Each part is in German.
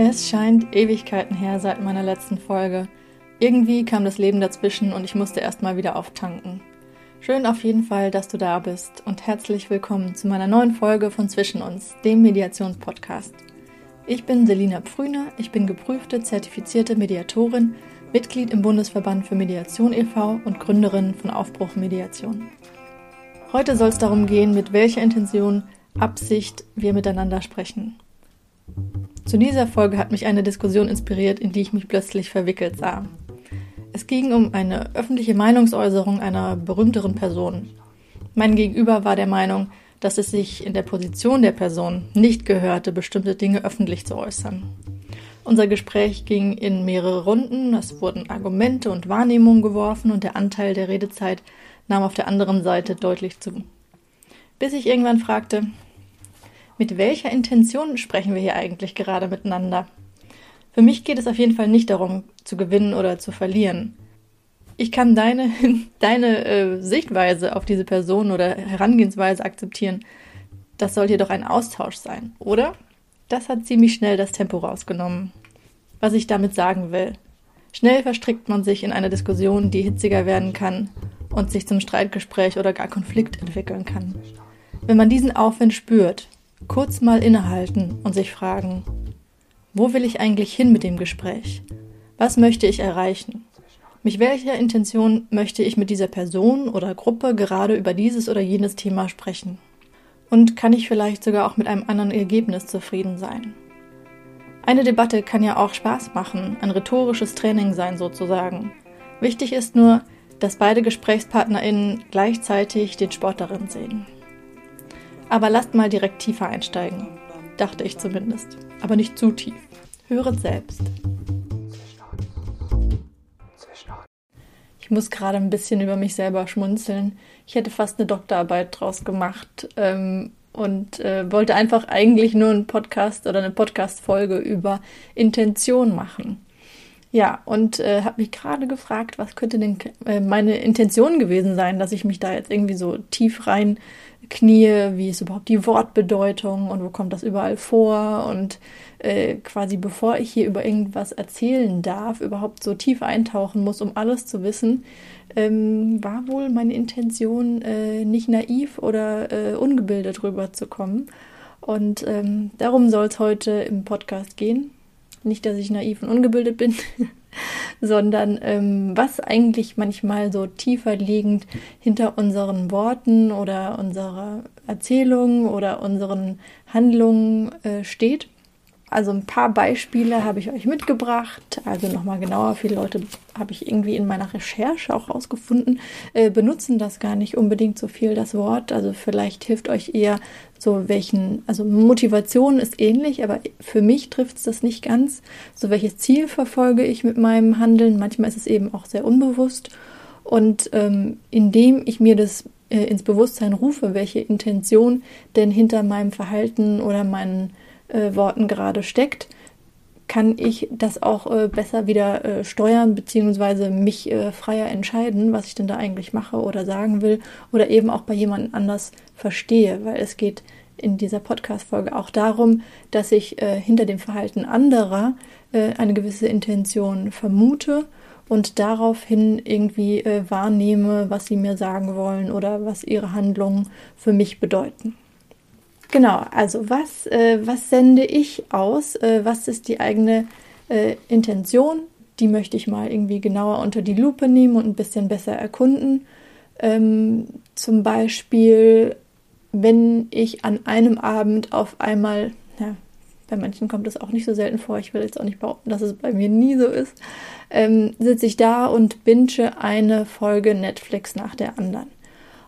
Es scheint Ewigkeiten her seit meiner letzten Folge. Irgendwie kam das Leben dazwischen und ich musste erstmal wieder auftanken. Schön auf jeden Fall, dass du da bist und herzlich willkommen zu meiner neuen Folge von Zwischen uns, dem Mediationspodcast. Ich bin Selina Pfrüner, ich bin geprüfte, zertifizierte Mediatorin, Mitglied im Bundesverband für Mediation e.V. und Gründerin von Aufbruch Mediation. Heute soll es darum gehen, mit welcher Intention, Absicht wir miteinander sprechen. Zu dieser Folge hat mich eine Diskussion inspiriert, in die ich mich plötzlich verwickelt sah. Es ging um eine öffentliche Meinungsäußerung einer berühmteren Person. Mein Gegenüber war der Meinung, dass es sich in der Position der Person nicht gehörte, bestimmte Dinge öffentlich zu äußern. Unser Gespräch ging in mehrere Runden, es wurden Argumente und Wahrnehmungen geworfen und der Anteil der Redezeit nahm auf der anderen Seite deutlich zu. Bis ich irgendwann fragte, mit welcher Intention sprechen wir hier eigentlich gerade miteinander? Für mich geht es auf jeden Fall nicht darum, zu gewinnen oder zu verlieren. Ich kann deine, deine äh, Sichtweise auf diese Person oder Herangehensweise akzeptieren. Das soll jedoch ein Austausch sein, oder? Das hat ziemlich schnell das Tempo rausgenommen. Was ich damit sagen will. Schnell verstrickt man sich in eine Diskussion, die hitziger werden kann und sich zum Streitgespräch oder gar Konflikt entwickeln kann. Wenn man diesen Aufwind spürt, kurz mal innehalten und sich fragen, wo will ich eigentlich hin mit dem Gespräch? Was möchte ich erreichen? Mit welcher Intention möchte ich mit dieser Person oder Gruppe gerade über dieses oder jenes Thema sprechen? Und kann ich vielleicht sogar auch mit einem anderen Ergebnis zufrieden sein? Eine Debatte kann ja auch Spaß machen, ein rhetorisches Training sein sozusagen. Wichtig ist nur, dass beide GesprächspartnerInnen gleichzeitig den Sport darin sehen. Aber lasst mal direkt tiefer einsteigen. Dachte ich zumindest. Aber nicht zu tief. Höret selbst. Ich muss gerade ein bisschen über mich selber schmunzeln. Ich hätte fast eine Doktorarbeit draus gemacht ähm, und äh, wollte einfach eigentlich nur einen Podcast oder eine Podcast-Folge über Intention machen. Ja, und äh, habe mich gerade gefragt, was könnte denn äh, meine Intention gewesen sein, dass ich mich da jetzt irgendwie so tief rein knie, wie ist überhaupt die Wortbedeutung und wo kommt das überall vor und äh, quasi bevor ich hier über irgendwas erzählen darf, überhaupt so tief eintauchen muss, um alles zu wissen, ähm, war wohl meine Intention, äh, nicht naiv oder äh, ungebildet rüberzukommen. Und ähm, darum soll es heute im Podcast gehen. Nicht, dass ich naiv und ungebildet bin, sondern ähm, was eigentlich manchmal so tiefer liegend hinter unseren Worten oder unserer Erzählung oder unseren Handlungen äh, steht. Also ein paar Beispiele habe ich euch mitgebracht. Also nochmal genauer, viele Leute habe ich irgendwie in meiner Recherche auch rausgefunden, äh, benutzen das gar nicht unbedingt so viel, das Wort. Also vielleicht hilft euch eher so welchen, also Motivation ist ähnlich, aber für mich trifft es das nicht ganz. So welches Ziel verfolge ich mit meinem Handeln? Manchmal ist es eben auch sehr unbewusst. Und ähm, indem ich mir das äh, ins Bewusstsein rufe, welche Intention denn hinter meinem Verhalten oder meinen äh, Worten gerade steckt, kann ich das auch äh, besser wieder äh, steuern, beziehungsweise mich äh, freier entscheiden, was ich denn da eigentlich mache oder sagen will oder eben auch bei jemand anders verstehe, weil es geht in dieser Podcast-Folge auch darum, dass ich äh, hinter dem Verhalten anderer äh, eine gewisse Intention vermute und daraufhin irgendwie wahrnehme, was sie mir sagen wollen oder was ihre Handlungen für mich bedeuten. Genau, also was, äh, was sende ich aus? Äh, was ist die eigene äh, Intention? Die möchte ich mal irgendwie genauer unter die Lupe nehmen und ein bisschen besser erkunden. Ähm, zum Beispiel, wenn ich an einem Abend auf einmal, ja, bei manchen kommt das auch nicht so selten vor, ich will jetzt auch nicht behaupten, dass es bei mir nie so ist, ähm, sitze ich da und binge eine Folge Netflix nach der anderen.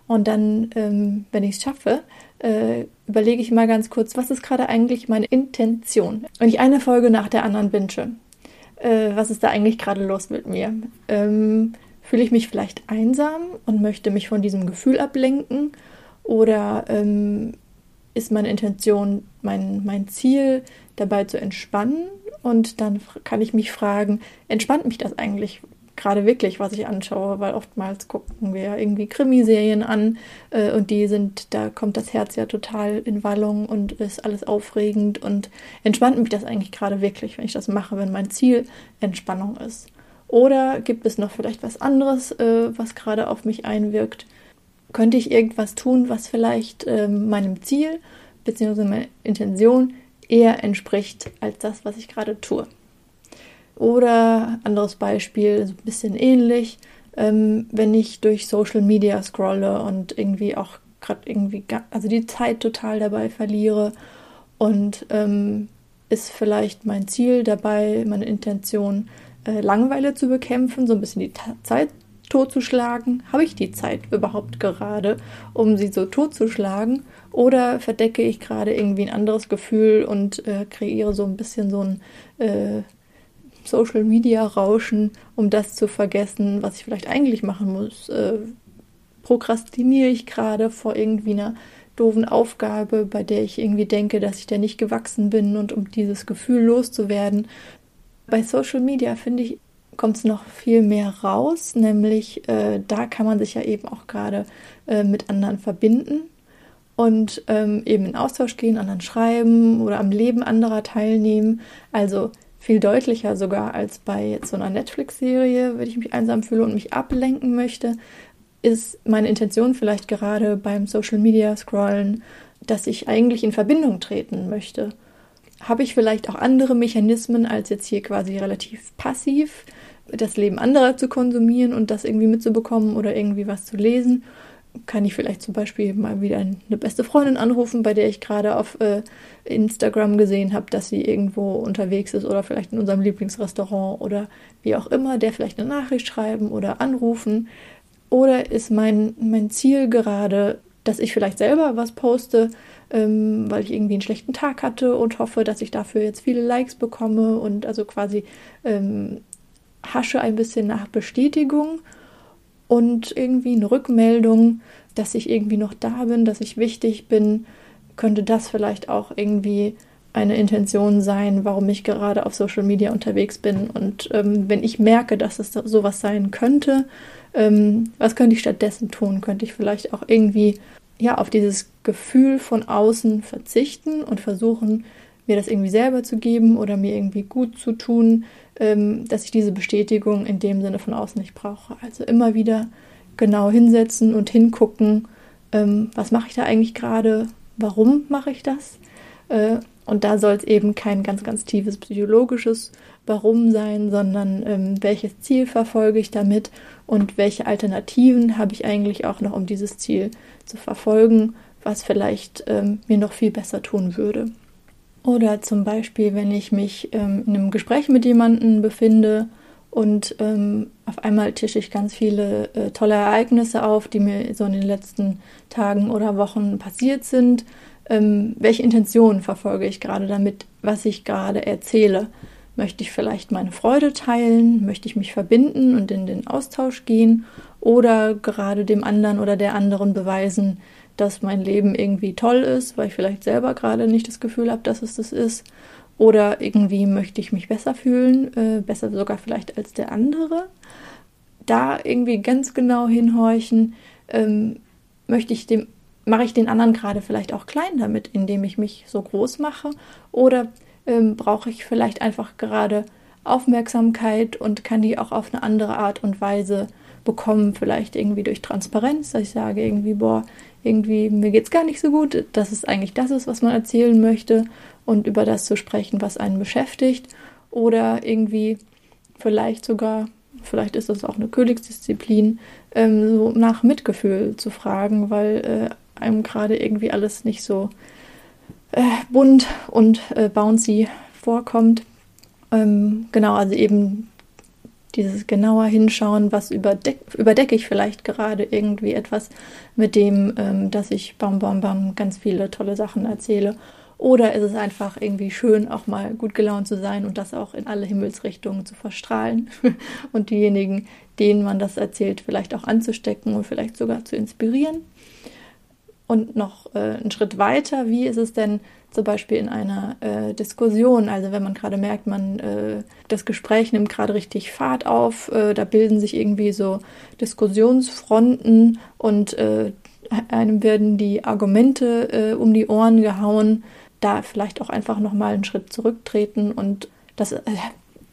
Und dann, ähm, wenn ich es schaffe, äh, überlege ich mal ganz kurz, was ist gerade eigentlich meine Intention? Wenn ich eine Folge nach der anderen binge, äh, was ist da eigentlich gerade los mit mir? Ähm, fühle ich mich vielleicht einsam und möchte mich von diesem Gefühl ablenken? Oder ähm, ist meine Intention, mein, mein Ziel, dabei zu entspannen? Und dann kann ich mich fragen, entspannt mich das eigentlich gerade wirklich, was ich anschaue, weil oftmals gucken wir irgendwie Krimiserien an äh, und die sind, da kommt das Herz ja total in Wallung und ist alles aufregend und entspannt mich das eigentlich gerade wirklich, wenn ich das mache, wenn mein Ziel Entspannung ist. Oder gibt es noch vielleicht was anderes, äh, was gerade auf mich einwirkt? Könnte ich irgendwas tun, was vielleicht äh, meinem Ziel bzw. meiner Intention eher entspricht als das, was ich gerade tue? Oder anderes Beispiel, so ein bisschen ähnlich, ähm, wenn ich durch Social Media scrolle und irgendwie auch gerade irgendwie, also die Zeit total dabei verliere und ähm, ist vielleicht mein Ziel dabei, meine Intention, äh, Langeweile zu bekämpfen, so ein bisschen die Ta Zeit totzuschlagen? Habe ich die Zeit überhaupt gerade, um sie so totzuschlagen? Oder verdecke ich gerade irgendwie ein anderes Gefühl und äh, kreiere so ein bisschen so ein äh, Social Media Rauschen, um das zu vergessen, was ich vielleicht eigentlich machen muss? Äh, prokrastiniere ich gerade vor irgendwie einer doofen Aufgabe, bei der ich irgendwie denke, dass ich der nicht gewachsen bin und um dieses Gefühl loszuwerden. Bei Social Media finde ich, kommt es noch viel mehr raus, nämlich äh, da kann man sich ja eben auch gerade äh, mit anderen verbinden und ähm, eben in Austausch gehen, anderen schreiben oder am Leben anderer teilnehmen. Also viel deutlicher sogar als bei so einer Netflix-Serie, wenn ich mich einsam fühle und mich ablenken möchte, ist meine Intention vielleicht gerade beim Social Media Scrollen, dass ich eigentlich in Verbindung treten möchte. Habe ich vielleicht auch andere Mechanismen als jetzt hier quasi relativ passiv das Leben anderer zu konsumieren und das irgendwie mitzubekommen oder irgendwie was zu lesen? Kann ich vielleicht zum Beispiel mal wieder eine beste Freundin anrufen, bei der ich gerade auf äh, Instagram gesehen habe, dass sie irgendwo unterwegs ist oder vielleicht in unserem Lieblingsrestaurant oder wie auch immer, der vielleicht eine Nachricht schreiben oder anrufen. Oder ist mein, mein Ziel gerade, dass ich vielleicht selber was poste, ähm, weil ich irgendwie einen schlechten Tag hatte und hoffe, dass ich dafür jetzt viele Likes bekomme und also quasi ähm, hasche ein bisschen nach Bestätigung und irgendwie eine Rückmeldung, dass ich irgendwie noch da bin, dass ich wichtig bin, könnte das vielleicht auch irgendwie eine Intention sein, warum ich gerade auf Social Media unterwegs bin. Und ähm, wenn ich merke, dass es sowas sein könnte, ähm, was könnte ich stattdessen tun? Könnte ich vielleicht auch irgendwie ja auf dieses Gefühl von außen verzichten und versuchen, mir das irgendwie selber zu geben oder mir irgendwie gut zu tun, ähm, dass ich diese Bestätigung in dem Sinne von außen nicht brauche. Also immer wieder genau hinsetzen und hingucken, ähm, was mache ich da eigentlich gerade, warum mache ich das. Äh, und da soll es eben kein ganz, ganz tiefes psychologisches Warum sein, sondern ähm, welches Ziel verfolge ich damit und welche Alternativen habe ich eigentlich auch noch, um dieses Ziel zu verfolgen, was vielleicht ähm, mir noch viel besser tun würde. Oder zum Beispiel, wenn ich mich ähm, in einem Gespräch mit jemandem befinde und ähm, auf einmal tische ich ganz viele äh, tolle Ereignisse auf, die mir so in den letzten Tagen oder Wochen passiert sind. Ähm, welche Intentionen verfolge ich gerade damit, was ich gerade erzähle? Möchte ich vielleicht meine Freude teilen? Möchte ich mich verbinden und in den Austausch gehen? Oder gerade dem anderen oder der anderen beweisen, dass mein Leben irgendwie toll ist, weil ich vielleicht selber gerade nicht das Gefühl habe, dass es das ist. Oder irgendwie möchte ich mich besser fühlen, äh, besser sogar vielleicht als der andere. Da irgendwie ganz genau hinhorchen, ähm, möchte ich dem, mache ich den anderen gerade vielleicht auch klein damit, indem ich mich so groß mache? Oder ähm, brauche ich vielleicht einfach gerade Aufmerksamkeit und kann die auch auf eine andere Art und Weise bekommen, vielleicht irgendwie durch Transparenz, dass ich sage irgendwie, boah, irgendwie, mir geht es gar nicht so gut, dass es eigentlich das ist, was man erzählen möchte und über das zu sprechen, was einen beschäftigt. Oder irgendwie vielleicht sogar, vielleicht ist das auch eine Königsdisziplin, ähm, so nach Mitgefühl zu fragen, weil äh, einem gerade irgendwie alles nicht so äh, bunt und äh, bouncy vorkommt. Ähm, genau, also eben dieses genauer hinschauen, was überdeck, überdecke ich vielleicht gerade irgendwie etwas mit dem, ähm, dass ich bam, bam, bam ganz viele tolle Sachen erzähle. Oder ist es einfach irgendwie schön, auch mal gut gelaunt zu sein und das auch in alle Himmelsrichtungen zu verstrahlen und diejenigen, denen man das erzählt, vielleicht auch anzustecken und vielleicht sogar zu inspirieren. Und noch äh, einen Schritt weiter, wie ist es denn, zum Beispiel in einer äh, Diskussion, also wenn man gerade merkt, man äh, das Gespräch nimmt gerade richtig Fahrt auf, äh, da bilden sich irgendwie so Diskussionsfronten und äh, einem werden die Argumente äh, um die Ohren gehauen, da vielleicht auch einfach nochmal einen Schritt zurücktreten. Und das, äh,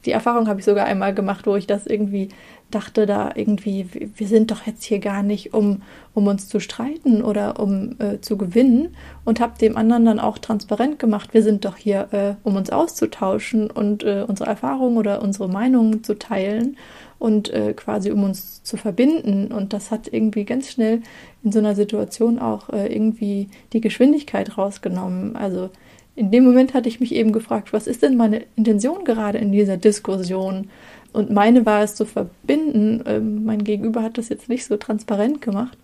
die Erfahrung habe ich sogar einmal gemacht, wo ich das irgendwie dachte da irgendwie, wir sind doch jetzt hier gar nicht, um, um uns zu streiten oder um äh, zu gewinnen und habe dem anderen dann auch transparent gemacht, wir sind doch hier, äh, um uns auszutauschen und äh, unsere Erfahrungen oder unsere Meinungen zu teilen und äh, quasi um uns zu verbinden. Und das hat irgendwie ganz schnell in so einer Situation auch äh, irgendwie die Geschwindigkeit rausgenommen. Also in dem Moment hatte ich mich eben gefragt, was ist denn meine Intention gerade in dieser Diskussion? Und meine war es zu verbinden. Ähm, mein Gegenüber hat das jetzt nicht so transparent gemacht.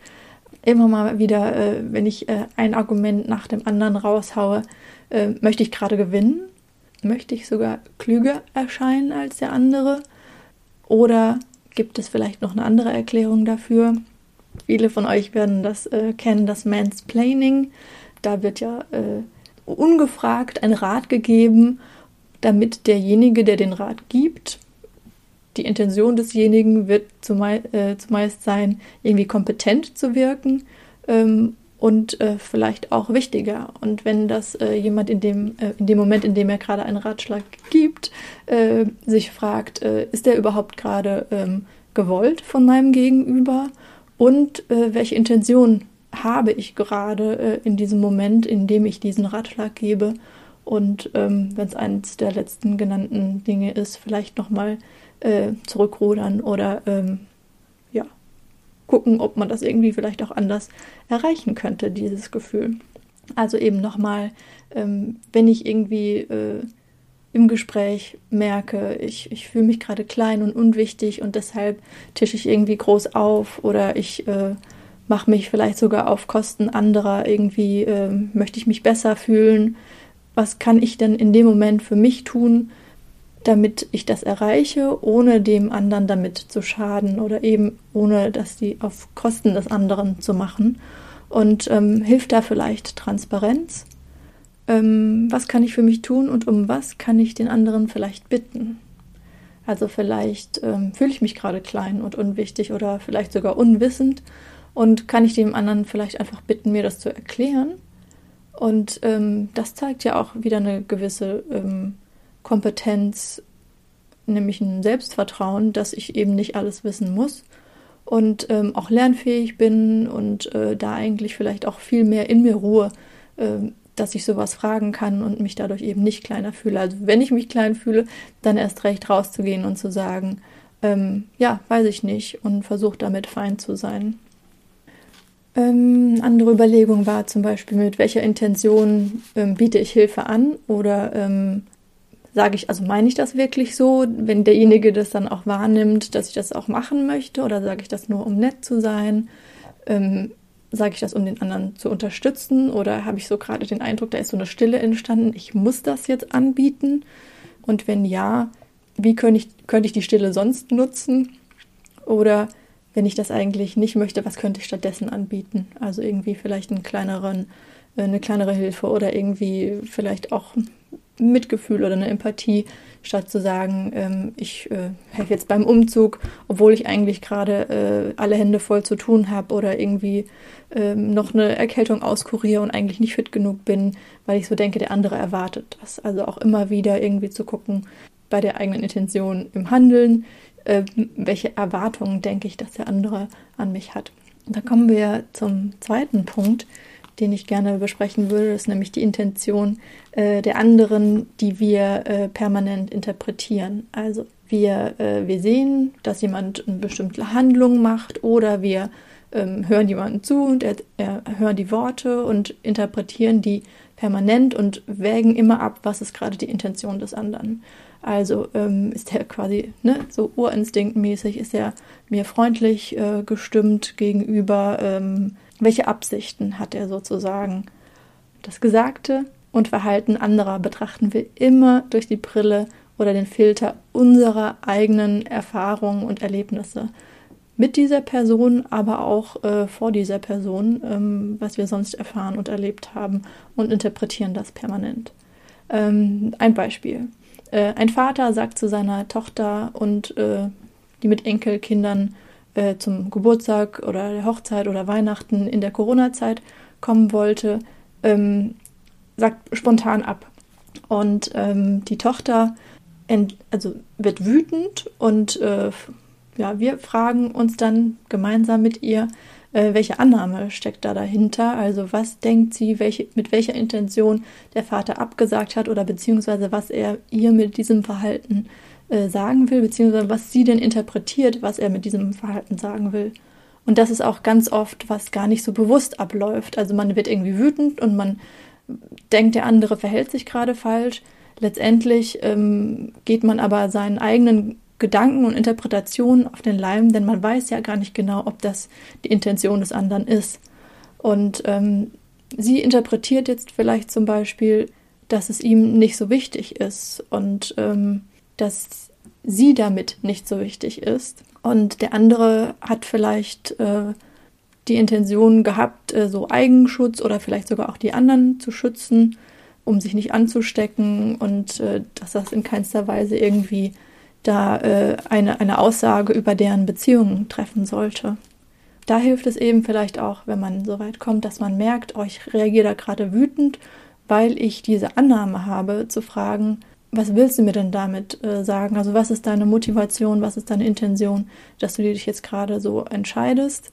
Immer mal wieder, äh, wenn ich äh, ein Argument nach dem anderen raushaue, äh, möchte ich gerade gewinnen? Möchte ich sogar klüger erscheinen als der andere? Oder gibt es vielleicht noch eine andere Erklärung dafür? Viele von euch werden das äh, kennen, das Mansplaining. Da wird ja äh, ungefragt ein Rat gegeben, damit derjenige, der den Rat gibt, die Intention desjenigen wird zumei äh, zumeist sein, irgendwie kompetent zu wirken ähm, und äh, vielleicht auch wichtiger. Und wenn das äh, jemand in dem, äh, in dem Moment, in dem er gerade einen Ratschlag gibt, äh, sich fragt, äh, ist der überhaupt gerade ähm, gewollt von meinem Gegenüber und welche Intention habe ich gerade in diesem Moment, in dem ich diesen Ratschlag gebe. Und ähm, wenn es eines der letzten genannten Dinge ist, vielleicht nochmal äh, zurückrudern oder ähm, ja, gucken, ob man das irgendwie vielleicht auch anders erreichen könnte, dieses Gefühl. Also eben nochmal, ähm, wenn ich irgendwie äh, im Gespräch merke, ich, ich fühle mich gerade klein und unwichtig und deshalb tische ich irgendwie groß auf oder ich äh, mache mich vielleicht sogar auf Kosten anderer irgendwie, äh, möchte ich mich besser fühlen. Was kann ich denn in dem Moment für mich tun, damit ich das erreiche, ohne dem anderen damit zu schaden oder eben ohne das die auf Kosten des anderen zu machen. Und ähm, hilft da vielleicht Transparenz? Ähm, was kann ich für mich tun und um was kann ich den anderen vielleicht bitten? Also vielleicht ähm, fühle ich mich gerade klein und unwichtig oder vielleicht sogar unwissend und kann ich dem anderen vielleicht einfach bitten, mir das zu erklären. Und ähm, das zeigt ja auch wieder eine gewisse ähm, Kompetenz, nämlich ein Selbstvertrauen, dass ich eben nicht alles wissen muss und ähm, auch lernfähig bin und äh, da eigentlich vielleicht auch viel mehr in mir ruhe, äh, dass ich sowas fragen kann und mich dadurch eben nicht kleiner fühle. Also wenn ich mich klein fühle, dann erst recht rauszugehen und zu sagen, ähm, ja, weiß ich nicht und versuche damit fein zu sein. Ähm, andere Überlegung war zum Beispiel, mit welcher Intention ähm, biete ich Hilfe an oder ähm, sage ich, also meine ich das wirklich so, wenn derjenige das dann auch wahrnimmt, dass ich das auch machen möchte oder sage ich das nur, um nett zu sein? Ähm, sage ich das, um den anderen zu unterstützen oder habe ich so gerade den Eindruck, da ist so eine Stille entstanden, ich muss das jetzt anbieten? Und wenn ja, wie könnte ich, könnte ich die Stille sonst nutzen? Oder wenn ich das eigentlich nicht möchte, was könnte ich stattdessen anbieten? Also irgendwie vielleicht einen kleineren, eine kleinere Hilfe oder irgendwie vielleicht auch Mitgefühl oder eine Empathie, statt zu sagen, ähm, ich äh, helfe jetzt beim Umzug, obwohl ich eigentlich gerade äh, alle Hände voll zu tun habe oder irgendwie ähm, noch eine Erkältung auskuriere und eigentlich nicht fit genug bin, weil ich so denke, der andere erwartet das. Also auch immer wieder irgendwie zu gucken bei der eigenen Intention im Handeln, äh, welche Erwartungen denke ich, dass der andere an mich hat. da kommen wir zum zweiten Punkt, den ich gerne besprechen würde, ist nämlich die Intention äh, der anderen, die wir äh, permanent interpretieren. Also wir, äh, wir sehen, dass jemand eine bestimmte Handlung macht oder wir ähm, hören jemanden zu und er, er hören die Worte und interpretieren die permanent und wägen immer ab, was ist gerade die Intention des anderen. Also ähm, ist er quasi ne, so urinstinktmäßig, ist er mir freundlich äh, gestimmt gegenüber, ähm, welche Absichten hat er sozusagen? Das Gesagte und Verhalten anderer betrachten wir immer durch die Brille oder den Filter unserer eigenen Erfahrungen und Erlebnisse. mit dieser Person, aber auch äh, vor dieser Person, ähm, was wir sonst erfahren und erlebt haben und interpretieren das permanent. Ähm, ein Beispiel. Äh, ein Vater sagt zu seiner Tochter und äh, die mit Enkelkindern äh, zum Geburtstag oder der Hochzeit oder Weihnachten in der Corona-Zeit kommen wollte, ähm, sagt spontan ab. Und ähm, die Tochter also wird wütend und äh, ja, wir fragen uns dann gemeinsam mit ihr, äh, welche Annahme steckt da dahinter? Also was denkt sie, welche, mit welcher Intention der Vater abgesagt hat oder beziehungsweise was er ihr mit diesem Verhalten äh, sagen will, beziehungsweise was sie denn interpretiert, was er mit diesem Verhalten sagen will. Und das ist auch ganz oft, was gar nicht so bewusst abläuft. Also man wird irgendwie wütend und man denkt, der andere verhält sich gerade falsch. Letztendlich ähm, geht man aber seinen eigenen Gedanken und Interpretationen auf den Leim, denn man weiß ja gar nicht genau, ob das die Intention des anderen ist. Und ähm, sie interpretiert jetzt vielleicht zum Beispiel, dass es ihm nicht so wichtig ist und ähm, dass sie damit nicht so wichtig ist. Und der andere hat vielleicht äh, die Intention gehabt, äh, so Eigenschutz oder vielleicht sogar auch die anderen zu schützen, um sich nicht anzustecken und äh, dass das in keinster Weise irgendwie da äh, eine, eine Aussage über deren Beziehungen treffen sollte. Da hilft es eben vielleicht auch, wenn man so weit kommt, dass man merkt, oh, ich reagiere da gerade wütend, weil ich diese Annahme habe, zu fragen, was willst du mir denn damit äh, sagen? Also was ist deine Motivation, was ist deine Intention, dass du dich jetzt gerade so entscheidest?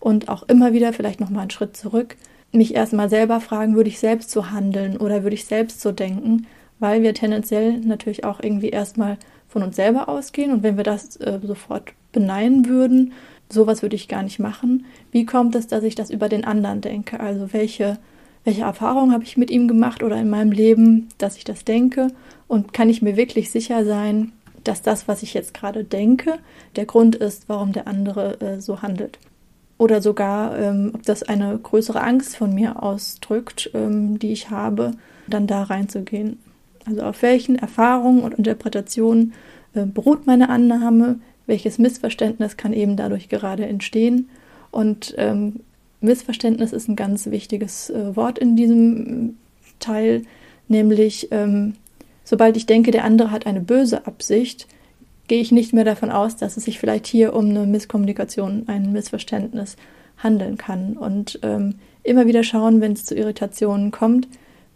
Und auch immer wieder vielleicht nochmal einen Schritt zurück, mich erstmal selber fragen, würde ich selbst so handeln oder würde ich selbst so denken? Weil wir tendenziell natürlich auch irgendwie erstmal von uns selber ausgehen und wenn wir das äh, sofort beneiden würden, sowas würde ich gar nicht machen. Wie kommt es, dass ich das über den anderen denke? Also welche, welche Erfahrungen habe ich mit ihm gemacht oder in meinem Leben, dass ich das denke? Und kann ich mir wirklich sicher sein, dass das, was ich jetzt gerade denke, der Grund ist, warum der andere äh, so handelt? Oder sogar, ähm, ob das eine größere Angst von mir ausdrückt, ähm, die ich habe, dann da reinzugehen. Also auf welchen Erfahrungen und Interpretationen äh, beruht meine Annahme? Welches Missverständnis kann eben dadurch gerade entstehen? Und ähm, Missverständnis ist ein ganz wichtiges äh, Wort in diesem Teil, nämlich ähm, sobald ich denke, der andere hat eine böse Absicht, gehe ich nicht mehr davon aus, dass es sich vielleicht hier um eine Misskommunikation, ein Missverständnis handeln kann. Und ähm, immer wieder schauen, wenn es zu Irritationen kommt,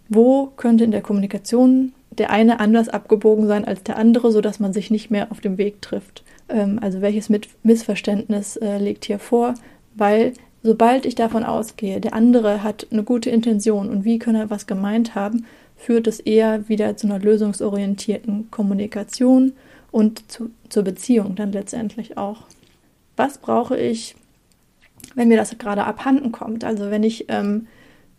wo könnte in der Kommunikation der eine anders abgebogen sein als der andere, sodass man sich nicht mehr auf dem Weg trifft. Ähm, also welches Missverständnis äh, liegt hier vor? Weil sobald ich davon ausgehe, der andere hat eine gute Intention und wie kann er was gemeint haben, führt es eher wieder zu einer lösungsorientierten Kommunikation und zu, zur Beziehung dann letztendlich auch. Was brauche ich, wenn mir das gerade abhanden kommt? Also wenn ich ähm,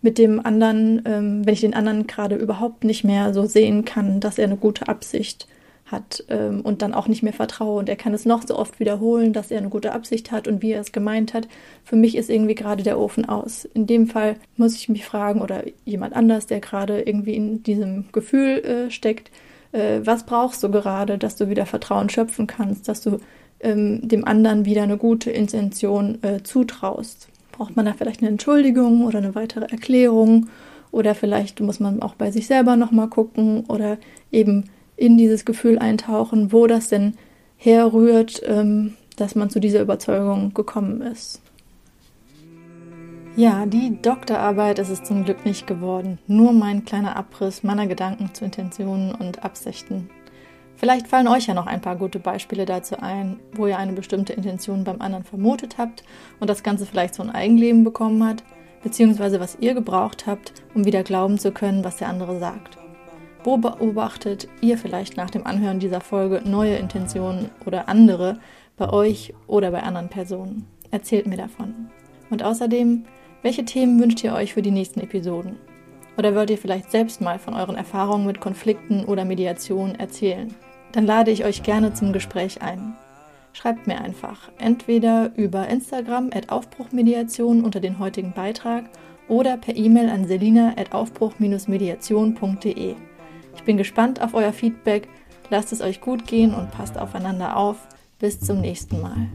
mit dem anderen, ähm, wenn ich den anderen gerade überhaupt nicht mehr so sehen kann, dass er eine gute Absicht hat ähm, und dann auch nicht mehr vertraue und er kann es noch so oft wiederholen, dass er eine gute Absicht hat und wie er es gemeint hat. Für mich ist irgendwie gerade der Ofen aus. In dem Fall muss ich mich fragen oder jemand anders, der gerade irgendwie in diesem Gefühl äh, steckt, äh, was brauchst du gerade, dass du wieder Vertrauen schöpfen kannst, dass du ähm, dem anderen wieder eine gute Intention äh, zutraust braucht man da vielleicht eine Entschuldigung oder eine weitere Erklärung oder vielleicht muss man auch bei sich selber nochmal gucken oder eben in dieses Gefühl eintauchen, wo das denn herrührt, ähm, dass man zu dieser Überzeugung gekommen ist. Ja, die Doktorarbeit ist es zum Glück nicht geworden. Nur mein kleiner Abriss meiner Gedanken zu Intentionen und Absichten Vielleicht fallen euch ja noch ein paar gute Beispiele dazu ein, wo ihr eine bestimmte Intention beim anderen vermutet habt und das Ganze vielleicht so ein Eigenleben bekommen hat, beziehungsweise was ihr gebraucht habt, um wieder glauben zu können, was der andere sagt. Wo beobachtet ihr vielleicht nach dem Anhören dieser Folge neue Intentionen oder andere bei euch oder bei anderen Personen? Erzählt mir davon. Und außerdem, welche Themen wünscht ihr euch für die nächsten Episoden? Oder wollt ihr vielleicht selbst mal von euren Erfahrungen mit Konflikten oder Mediation erzählen? dann lade ich euch gerne zum Gespräch ein. Schreibt mir einfach, entweder über Instagram at Aufbruchmediation unter den heutigen Beitrag oder per E-Mail an selina at aufbruch-mediation.de. Ich bin gespannt auf euer Feedback, lasst es euch gut gehen und passt aufeinander auf. Bis zum nächsten Mal.